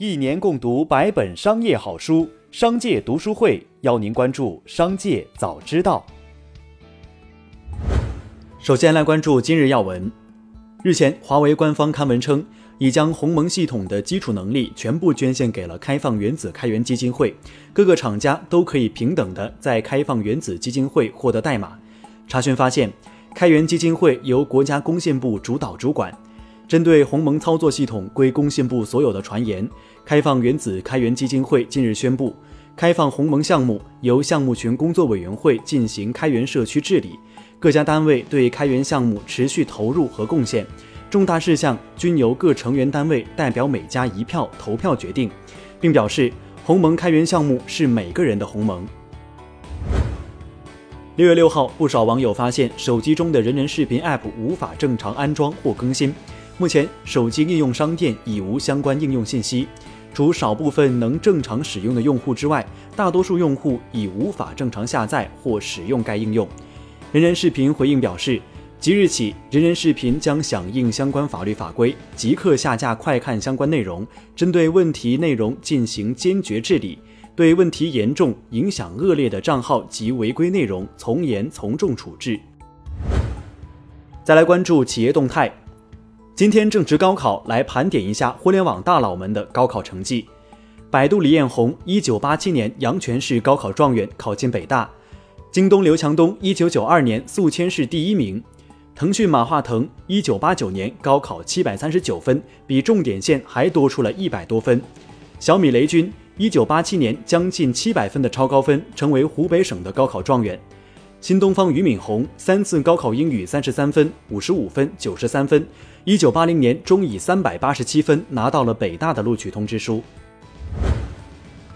一年共读百本商业好书，商界读书会邀您关注商界早知道。首先来关注今日要闻。日前，华为官方刊文称，已将鸿蒙系统的基础能力全部捐献给了开放原子开源基金会，各个厂家都可以平等的在开放原子基金会获得代码。查询发现，开源基金会由国家工信部主导主管。针对鸿蒙操作系统归工信部所有的传言，开放原子开源基金会近日宣布，开放鸿蒙项目由项目群工作委员会进行开源社区治理，各家单位对开源项目持续投入和贡献，重大事项均由各成员单位代表每家一票投票决定，并表示鸿蒙开源项目是每个人的鸿蒙。六月六号，不少网友发现手机中的人人视频 App 无法正常安装或更新。目前，手机应用商店已无相关应用信息，除少部分能正常使用的用户之外，大多数用户已无法正常下载或使用该应用。人人视频回应表示，即日起，人人视频将响应相关法律法规，即刻下架快看相关内容，针对问题内容进行坚决治理，对问题严重、影响恶劣的账号及违规内容从严从重处置。再来关注企业动态。今天正值高考，来盘点一下互联网大佬们的高考成绩。百度李彦宏，一九八七年阳泉市高考状元，考进北大；京东刘强东，一九九二年宿迁市第一名；腾讯马化腾，一九八九年高考七百三十九分，比重点线还多出了一百多分；小米雷军，一九八七年将近七百分的超高分，成为湖北省的高考状元；新东方俞敏洪，三次高考英语三十三分、五十五分、九十三分。一九八零年，终以三百八十七分拿到了北大的录取通知书。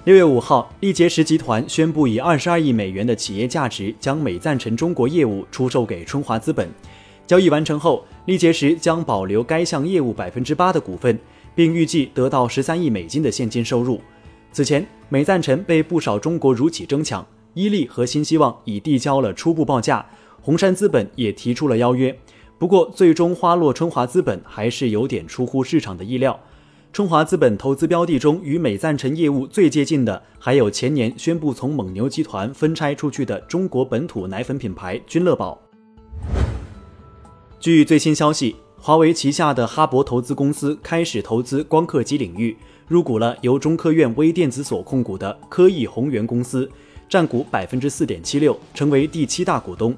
六月五号，力捷石集团宣布以二十二亿美元的企业价值将美赞臣中国业务出售给春华资本。交易完成后，力捷石将保留该项业务百分之八的股份，并预计得到十三亿美金的现金收入。此前，美赞臣被不少中国乳企争抢，伊利和新希望已递交了初步报价，红杉资本也提出了邀约。不过，最终花落春华资本还是有点出乎市场的意料。春华资本投资标的中，与美赞臣业务最接近的，还有前年宣布从蒙牛集团分拆出去的中国本土奶粉品牌君乐宝。据最新消息，华为旗下的哈勃投资公司开始投资光刻机领域，入股了由中科院微电子所控股的科艺宏源公司，占股百分之四点七六，成为第七大股东。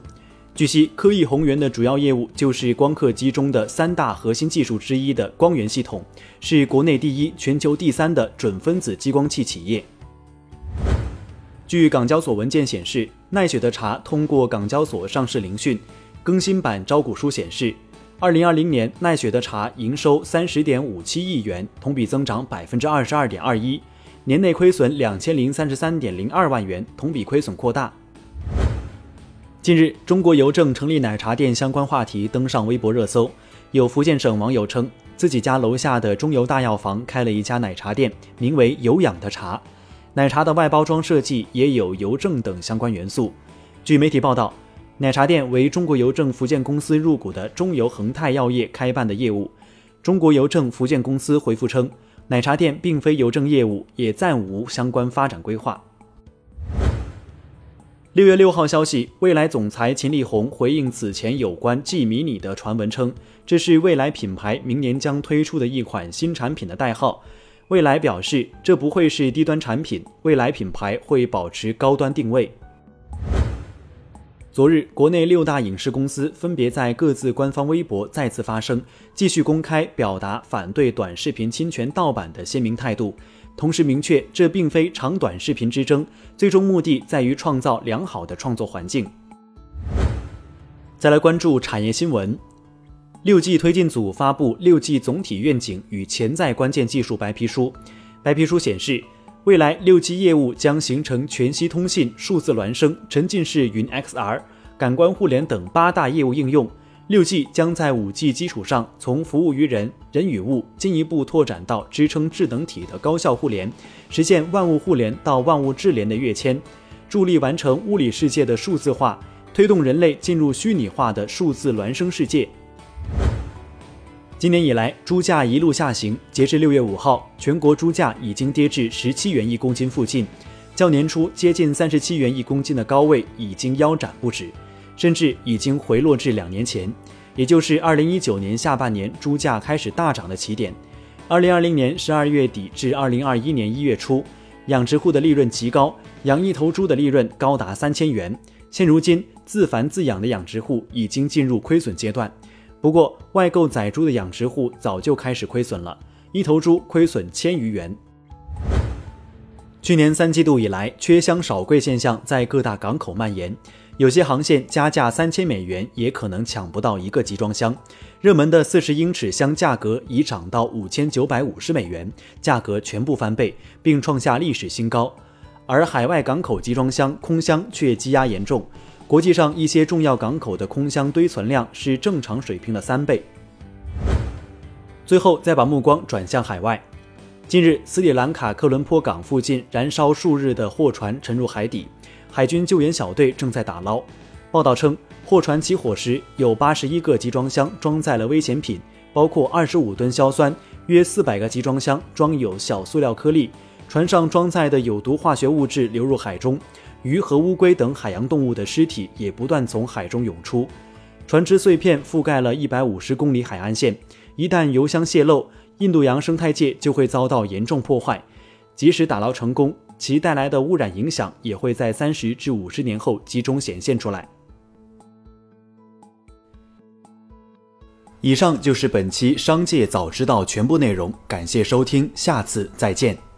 据悉，科艺宏源的主要业务就是光刻机中的三大核心技术之一的光源系统，是国内第一、全球第三的准分子激光器企业。据港交所文件显示，奈雪的茶通过港交所上市聆讯，更新版招股书显示，二零二零年奈雪的茶营收三十点五七亿元，同比增长百分之二十二点二一，年内亏损两千零三十三点零二万元，同比亏损扩大。近日，中国邮政成立奶茶店相关话题登上微博热搜。有福建省网友称，自己家楼下的中邮大药房开了一家奶茶店，名为“有氧的茶”。奶茶的外包装设计也有邮政等相关元素。据媒体报道，奶茶店为中国邮政福建公司入股的中邮恒泰药业开办的业务。中国邮政福建公司回复称，奶茶店并非邮政业务，也暂无相关发展规划。六月六号消息，未来总裁秦力红回应此前有关 G 迷你的传闻称，这是未来品牌明年将推出的一款新产品的代号。未来表示，这不会是低端产品，未来品牌会保持高端定位。昨日，国内六大影视公司分别在各自官方微博再次发声，继续公开表达反对短视频侵权盗版的鲜明态度。同时明确，这并非长短视频之争，最终目的在于创造良好的创作环境。再来关注产业新闻，六 G 推进组发布六 G 总体愿景与潜在关键技术白皮书。白皮书显示，未来六 G 业务将形成全息通信、数字孪生、沉浸式云 XR、感官互联等八大业务应用。六 G 将在五 G 基础上，从服务于人、人与物，进一步拓展到支撑智能体的高效互联，实现万物互联到万物智联的跃迁，助力完成物理世界的数字化，推动人类进入虚拟化的数字孪生世界。今年以来，猪价一路下行，截至六月五号，全国猪价已经跌至十七元一公斤附近，较年初接近三十七元一公斤的高位已经腰斩不止，甚至已经回落至两年前，也就是二零一九年下半年猪价开始大涨的起点。二零二零年十二月底至二零二一年一月初，养殖户的利润极高，养一头猪的利润高达三千元。现如今，自繁自养的养殖户已经进入亏损阶段。不过，外购仔猪的养殖户早就开始亏损了，一头猪亏损千余元。去年三季度以来，缺箱少柜现象在各大港口蔓延。有些航线加价三千美元也可能抢不到一个集装箱，热门的四十英尺箱价格已涨到五千九百五十美元，价格全部翻倍，并创下历史新高。而海外港口集装箱空箱却积压严重，国际上一些重要港口的空箱堆存量是正常水平的三倍。最后再把目光转向海外，近日斯里兰卡科伦坡港附近燃烧数日的货船沉入海底。海军救援小队正在打捞。报道称，货船起火时有八十一个集装箱装载了危险品，包括二十五吨硝酸，约四百个集装箱装有小塑料颗粒。船上装载的有毒化学物质流入海中，鱼和乌龟等海洋动物的尸体也不断从海中涌出。船只碎片覆盖了一百五十公里海岸线，一旦油箱泄漏，印度洋生态界就会遭到严重破坏。即使打捞成功，其带来的污染影响也会在三十至五十年后集中显现出来。以上就是本期《商界早知道》全部内容，感谢收听，下次再见。